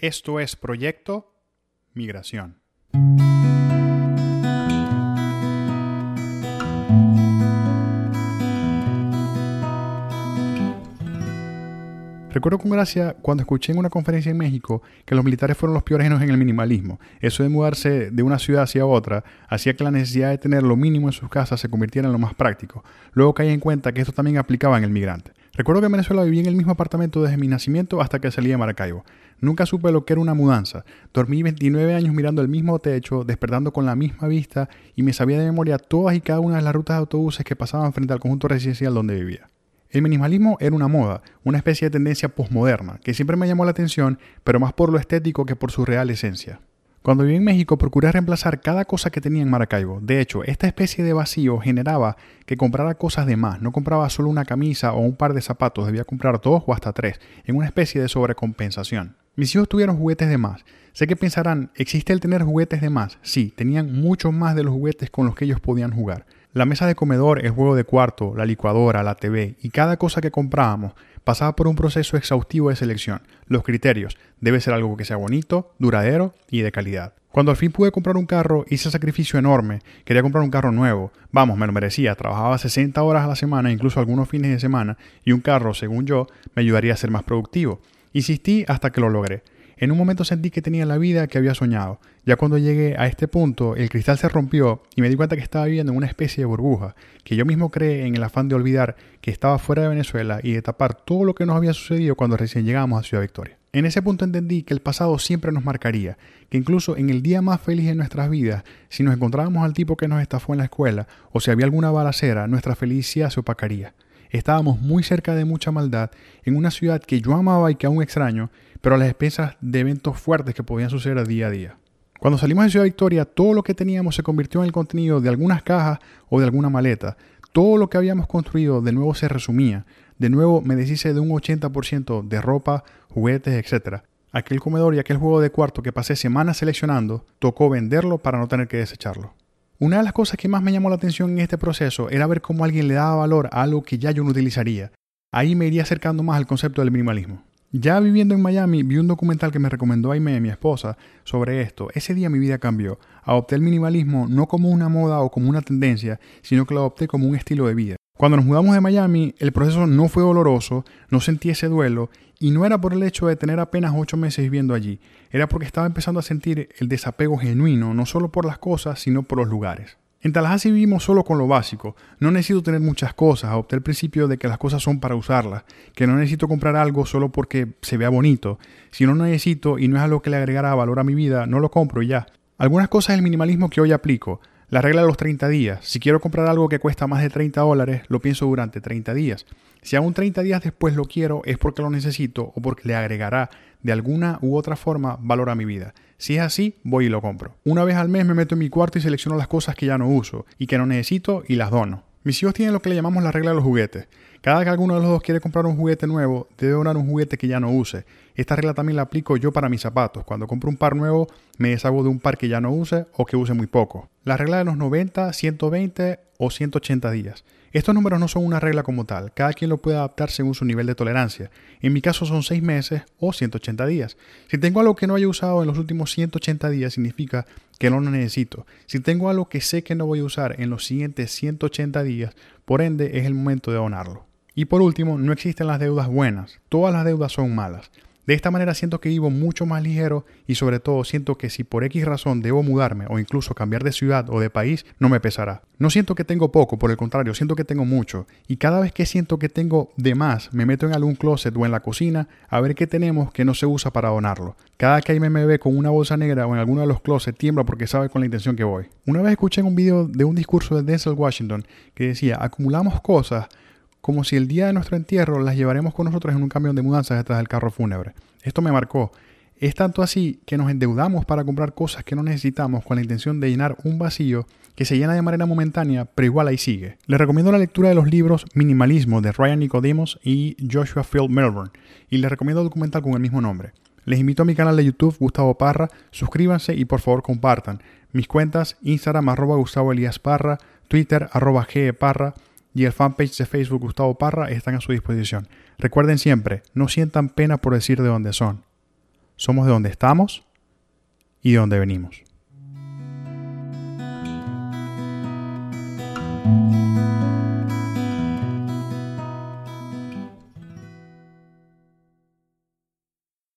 Esto es Proyecto Migración. Recuerdo con gracia cuando escuché en una conferencia en México que los militares fueron los pioneros en el minimalismo. Eso de mudarse de una ciudad hacia otra hacía que la necesidad de tener lo mínimo en sus casas se convirtiera en lo más práctico. Luego caí en cuenta que esto también aplicaba en el migrante. Recuerdo que en Venezuela viví en el mismo apartamento desde mi nacimiento hasta que salí de Maracaibo. Nunca supe lo que era una mudanza. Dormí 29 años mirando el mismo techo, despertando con la misma vista y me sabía de memoria todas y cada una de las rutas de autobuses que pasaban frente al conjunto residencial donde vivía. El minimalismo era una moda, una especie de tendencia postmoderna, que siempre me llamó la atención, pero más por lo estético que por su real esencia. Cuando viví en México procuré reemplazar cada cosa que tenía en Maracaibo. De hecho, esta especie de vacío generaba que comprara cosas de más. No compraba solo una camisa o un par de zapatos, debía comprar dos o hasta tres, en una especie de sobrecompensación. Mis hijos tuvieron juguetes de más. Sé que pensarán, ¿existe el tener juguetes de más? Sí, tenían muchos más de los juguetes con los que ellos podían jugar. La mesa de comedor, el juego de cuarto, la licuadora, la TV y cada cosa que comprábamos pasaba por un proceso exhaustivo de selección. Los criterios, debe ser algo que sea bonito, duradero y de calidad. Cuando al fin pude comprar un carro, hice sacrificio enorme. Quería comprar un carro nuevo. Vamos, me lo merecía. Trabajaba 60 horas a la semana, incluso algunos fines de semana, y un carro, según yo, me ayudaría a ser más productivo. Insistí hasta que lo logré. En un momento sentí que tenía la vida que había soñado. Ya cuando llegué a este punto, el cristal se rompió y me di cuenta que estaba viviendo en una especie de burbuja, que yo mismo creé en el afán de olvidar que estaba fuera de Venezuela y de tapar todo lo que nos había sucedido cuando recién llegamos a Ciudad Victoria. En ese punto entendí que el pasado siempre nos marcaría, que incluso en el día más feliz de nuestras vidas, si nos encontrábamos al tipo que nos estafó en la escuela o si había alguna balacera, nuestra felicidad se opacaría. Estábamos muy cerca de mucha maldad, en una ciudad que yo amaba y que aún extraño, pero a las expensas de eventos fuertes que podían suceder día a día. Cuando salimos de Ciudad Victoria, todo lo que teníamos se convirtió en el contenido de algunas cajas o de alguna maleta. Todo lo que habíamos construido de nuevo se resumía. De nuevo me deshice de un 80% de ropa, juguetes, etc. Aquel comedor y aquel juego de cuarto que pasé semanas seleccionando, tocó venderlo para no tener que desecharlo. Una de las cosas que más me llamó la atención en este proceso era ver cómo alguien le daba valor a algo que ya yo no utilizaría. Ahí me iría acercando más al concepto del minimalismo. Ya viviendo en Miami, vi un documental que me recomendó Aime, mi esposa, sobre esto. Ese día mi vida cambió. Adopté el minimalismo no como una moda o como una tendencia, sino que lo adopté como un estilo de vida. Cuando nos mudamos de Miami, el proceso no fue doloroso, no sentí ese duelo, y no era por el hecho de tener apenas ocho meses viviendo allí, era porque estaba empezando a sentir el desapego genuino, no solo por las cosas, sino por los lugares. En Tallahassee vivimos solo con lo básico. No necesito tener muchas cosas. Adopté el principio de que las cosas son para usarlas. Que no necesito comprar algo solo porque se vea bonito. Si no necesito y no es algo que le agregará valor a mi vida, no lo compro y ya. Algunas cosas del minimalismo que hoy aplico. La regla de los 30 días. Si quiero comprar algo que cuesta más de 30 dólares, lo pienso durante 30 días. Si aún 30 días después lo quiero, es porque lo necesito o porque le agregará de alguna u otra forma valor a mi vida. Si es así, voy y lo compro. Una vez al mes me meto en mi cuarto y selecciono las cosas que ya no uso y que no necesito y las dono. Mis hijos tienen lo que le llamamos la regla de los juguetes. Cada que alguno de los dos quiere comprar un juguete nuevo, debe donar un juguete que ya no use. Esta regla también la aplico yo para mis zapatos. Cuando compro un par nuevo, me deshago de un par que ya no use o que use muy poco. La regla de los 90, 120 o 180 días. Estos números no son una regla como tal, cada quien lo puede adaptar según su nivel de tolerancia. En mi caso son 6 meses o 180 días. Si tengo algo que no haya usado en los últimos 180 días significa que no lo necesito. Si tengo algo que sé que no voy a usar en los siguientes 180 días, por ende es el momento de donarlo. Y por último, no existen las deudas buenas, todas las deudas son malas. De esta manera siento que vivo mucho más ligero y sobre todo siento que si por X razón debo mudarme o incluso cambiar de ciudad o de país, no me pesará. No siento que tengo poco, por el contrario, siento que tengo mucho. Y cada vez que siento que tengo de más, me meto en algún closet o en la cocina a ver qué tenemos que no se usa para donarlo. Cada que me ve con una bolsa negra o en alguno de los closets tiembla porque sabe con la intención que voy. Una vez escuché en un video de un discurso de Denzel Washington que decía, acumulamos cosas como si el día de nuestro entierro las llevaremos con nosotros en un camión de mudanzas detrás del carro fúnebre. Esto me marcó. Es tanto así que nos endeudamos para comprar cosas que no necesitamos con la intención de llenar un vacío que se llena de manera momentánea, pero igual ahí sigue. Les recomiendo la lectura de los libros Minimalismo de Ryan Nicodemus y Joshua Field Melbourne, y les recomiendo el documental con el mismo nombre. Les invito a mi canal de YouTube Gustavo Parra, suscríbanse y por favor compartan. Mis cuentas Instagram arroba Gustavo Elías Parra, Twitter arroba Parra, y el fanpage de Facebook Gustavo Parra están a su disposición. Recuerden siempre, no sientan pena por decir de dónde son. somos de donde estamos y de donde venimos.